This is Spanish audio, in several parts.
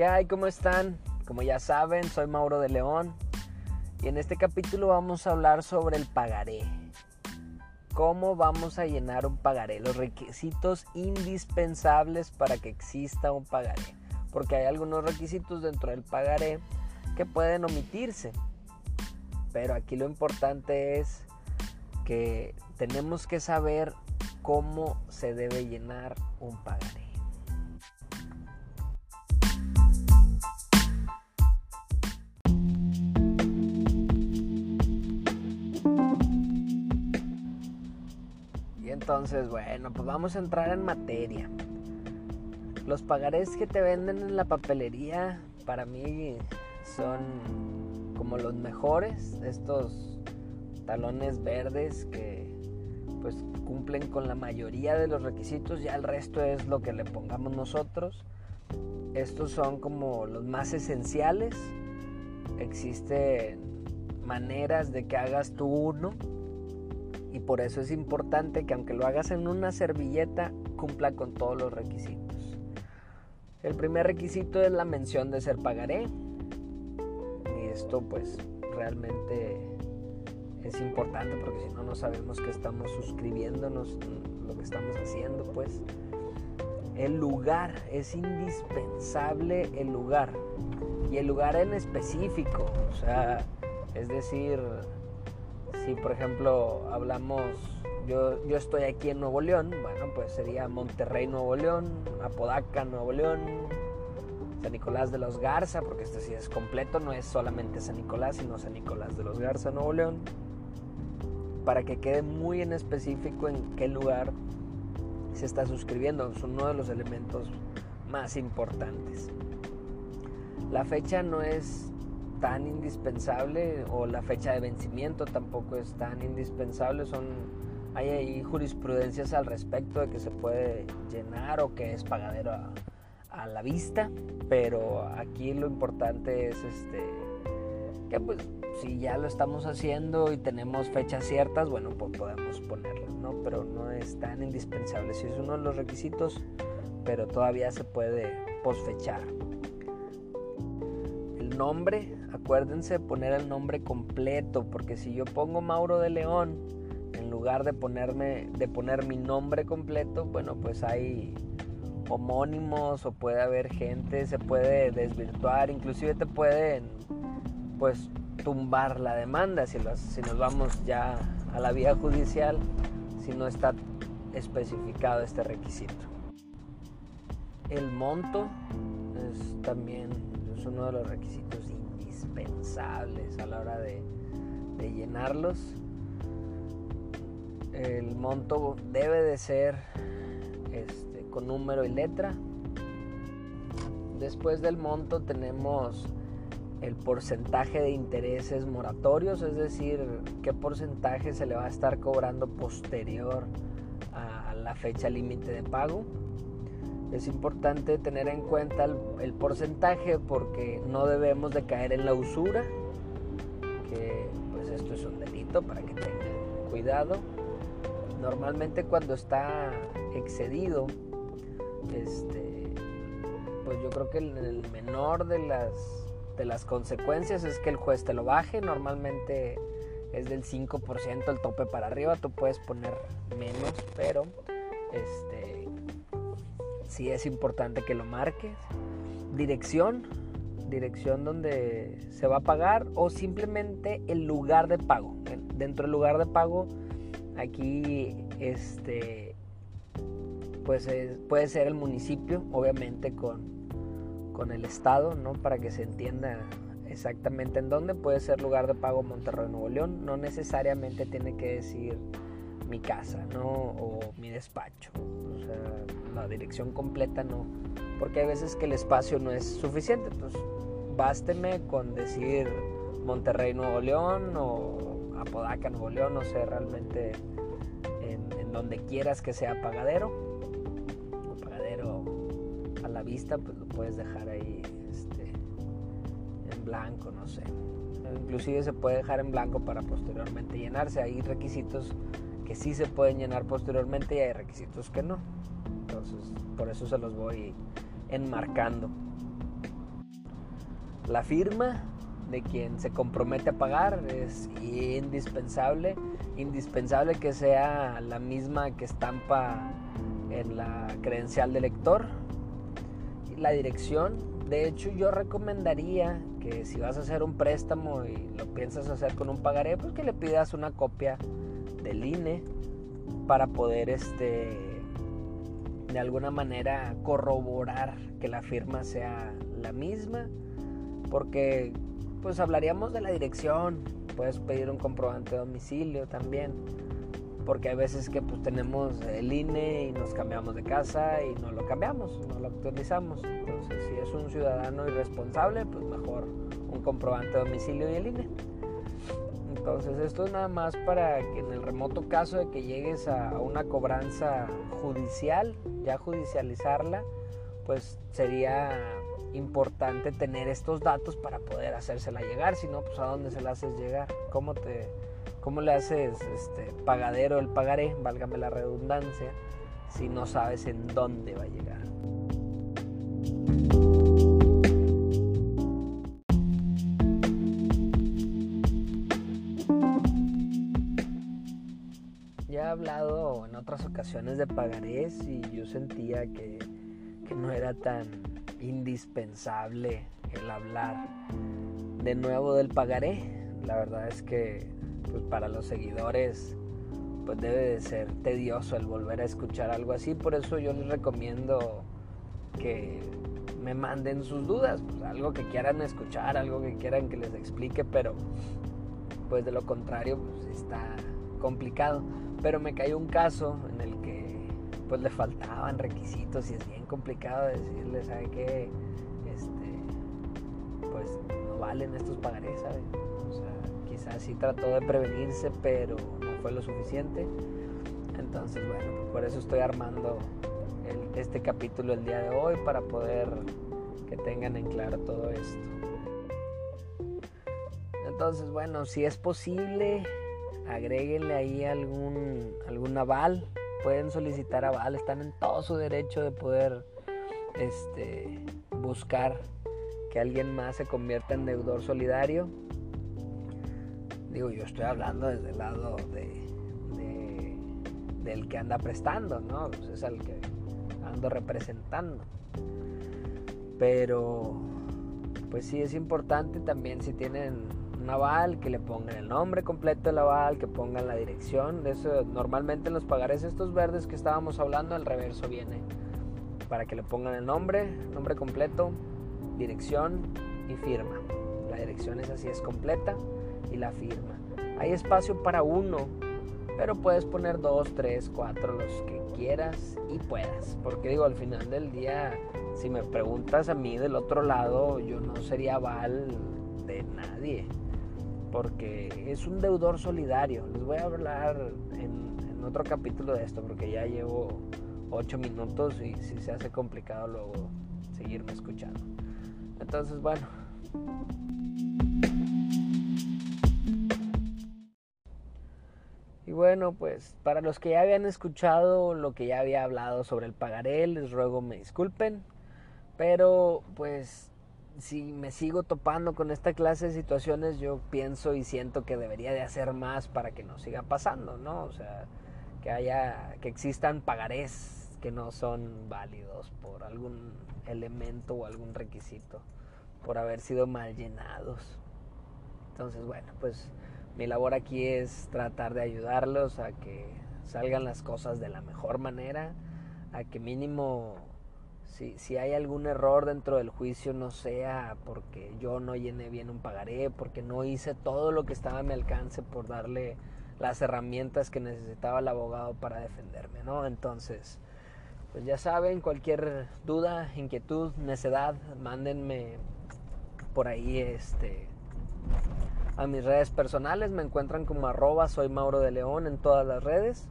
¿Qué? ¿Cómo están? Como ya saben, soy Mauro de León y en este capítulo vamos a hablar sobre el pagaré. ¿Cómo vamos a llenar un pagaré? Los requisitos indispensables para que exista un pagaré. Porque hay algunos requisitos dentro del pagaré que pueden omitirse. Pero aquí lo importante es que tenemos que saber cómo se debe llenar un pagaré. Entonces, bueno, pues vamos a entrar en materia. Los pagarés que te venden en la papelería para mí son como los mejores, estos talones verdes que pues cumplen con la mayoría de los requisitos, ya el resto es lo que le pongamos nosotros. Estos son como los más esenciales. Existen maneras de que hagas tú uno y por eso es importante que aunque lo hagas en una servilleta, cumpla con todos los requisitos. El primer requisito es la mención de ser pagaré. Y esto pues realmente es importante porque si no, no sabemos que estamos suscribiéndonos, lo que estamos haciendo pues. El lugar, es indispensable el lugar. Y el lugar en específico, o sea, es decir, si por ejemplo hablamos, yo, yo estoy aquí en Nuevo León, bueno, pues sería Monterrey, Nuevo León, Apodaca, Nuevo León, San Nicolás de los Garza, porque este sí es completo, no es solamente San Nicolás, sino San Nicolás de los Garza, Nuevo León, para que quede muy en específico en qué lugar se está suscribiendo, es uno de los elementos más importantes. La fecha no es tan indispensable o la fecha de vencimiento tampoco es tan indispensable. Son, hay ahí jurisprudencias al respecto de que se puede llenar o que es pagadero a, la vista, pero aquí lo importante es este que pues si ya lo estamos haciendo y tenemos fechas ciertas, bueno, pues podemos ponerlo, ¿no? Pero no es tan indispensable. Si es uno de los requisitos, pero todavía se puede posfechar. El nombre acuérdense de poner el nombre completo, porque si yo pongo Mauro de León, en lugar de ponerme, de poner mi nombre completo, bueno, pues hay homónimos o puede haber gente, se puede desvirtuar, inclusive te pueden, pues, tumbar la demanda si, si nos vamos ya a la vía judicial, si no está especificado este requisito. El monto es también es uno de los requisitos indispensables a la hora de, llenarlos. El monto debe de ser este, con número y letra. Después del monto tenemos el porcentaje de intereses moratorios, es decir, qué porcentaje se le va a estar cobrando posterior a la fecha límite de pago. Es importante tener en cuenta el, porcentaje porque no debemos de caer en la usura, que pues esto es un delito para que tengan cuidado. Normalmente cuando está excedido, este, pues yo creo que el menor de las, de las consecuencias es que el juez te lo baje. Normalmente es del 5% el tope para arriba, tú puedes poner menos, pero este, sí es importante que lo marques. Dirección, dirección donde se va a pagar o simplemente el lugar de pago. Dentro del lugar de pago, aquí este, pues puede ser el municipio, obviamente con, con el estado, ¿no? Para que se entienda exactamente en dónde. Puede ser lugar de pago Monterrey, Nuevo León. No necesariamente tiene que decir mi casa, ¿no? O mi despacho. O sea, la dirección completa no. Porque hay veces que el espacio no es suficiente. Entonces, básteme con decir Monterrey, Nuevo León o Apodaca, Nuevo León, no sé, realmente en, donde quieras que sea pagadero. O pagadero a la vista, pues lo puedes dejar ahí este, en blanco, no sé. Inclusive se puede dejar en blanco para posteriormente llenarse. Hay requisitos que sí se pueden llenar posteriormente y hay requisitos que no. Entonces, por eso se los voy enmarcando. La firma de quien se compromete a pagar es indispensable, indispensable que sea la misma que estampa en la credencial de lector. La dirección, de hecho yo recomendaría que si vas a hacer un préstamo y lo piensas hacer con un pagaré, pues que le pidas una copia del INE para poder este de alguna manera corroborar que la firma sea la misma porque pues hablaríamos de la dirección puedes pedir un comprobante de domicilio también porque hay veces que pues tenemos el INE y nos cambiamos de casa y no lo cambiamos no lo actualizamos. Entonces si es un ciudadano irresponsable pues mejor un comprobante de domicilio y el INE entonces esto es nada más para que en el remoto caso de que llegues a una cobranza judicial, ya judicializarla, pues sería importante tener estos datos para poder hacérsela llegar, si no, pues a dónde se la haces llegar, cómo te cómo le haces este pagadero el pagaré, válgame la redundancia, si no sabes en dónde va a llegar. Otras ocasiones de pagarés y yo sentía que, no era tan indispensable el hablar de nuevo del pagaré. La verdad es que pues para los seguidores pues debe de ser tedioso el volver a escuchar algo así. Por eso yo les recomiendo que me manden sus dudas, pues, algo que quieran escuchar, algo que quieran que les explique, pero pues de lo contrario pues está complicado. Pero me cayó un caso en el que pues le faltaban requisitos y es bien complicado decirle, ¿sabe qué? Este, pues no valen estos pagarés, ¿sabes? O sea, quizás sí trató de prevenirse, pero no fue lo suficiente. Entonces, bueno, pues, por eso estoy armando este capítulo el día de hoy para poder que tengan en claro todo esto. Entonces, bueno, si es posible, agréguenle ahí algún, algún aval. Pueden solicitar aval, están en todo su derecho de poder este, buscar que alguien más se convierta en deudor solidario. Digo, yo estoy hablando desde el lado de, del que anda prestando, ¿no? Pues es al que ando representando. Pero, pues sí es importante también si tienen un aval, que le pongan el nombre completo del aval, que pongan la dirección. Eso, normalmente en los pagares estos verdes que estábamos hablando, el reverso viene para que le pongan el nombre, nombre completo, dirección y firma. La dirección es así, es completa y la firma. Hay espacio para uno, pero puedes poner dos, tres, cuatro, los que quieras y puedas. Porque digo, al final del día, si me preguntas a mí del otro lado, yo no sería aval de nadie porque es un deudor solidario. Les voy a hablar en, otro capítulo de esto porque ya llevo 8 minutos y si se hace complicado luego seguirme escuchando. Entonces, bueno. Y bueno, pues para los que ya habían escuchado lo que ya había hablado sobre el pagaré, les ruego me disculpen. Pero pues si me sigo topando con esta clase de situaciones, yo pienso y siento que debería de hacer más para que no siga pasando, ¿no? O sea, que haya, que existan pagarés que no son válidos por algún elemento o algún requisito, por haber sido mal llenados. Entonces, bueno, pues mi labor aquí es tratar de ayudarlos a que salgan las cosas de la mejor manera, a que mínimo si, hay algún error dentro del juicio, no sea porque yo no llené bien un pagaré, porque no hice todo lo que estaba a mi alcance por darle las herramientas que necesitaba el abogado para defenderme, ¿no? Entonces, pues ya saben, cualquier duda, inquietud, necedad, mándenme por ahí este a mis redes personales, me encuentran como arroba soy Mauro de León en todas las redes.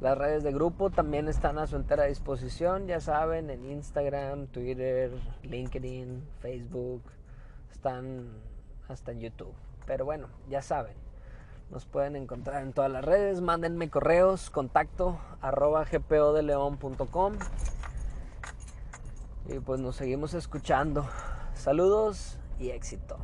Las redes de grupo también están a su entera disposición, ya saben, en Instagram, Twitter, LinkedIn, Facebook, están hasta en YouTube. Pero bueno, ya saben, nos pueden encontrar en todas las redes, mándenme correos, contacto arroba gpodeleon.com y pues nos seguimos escuchando. Saludos y éxito.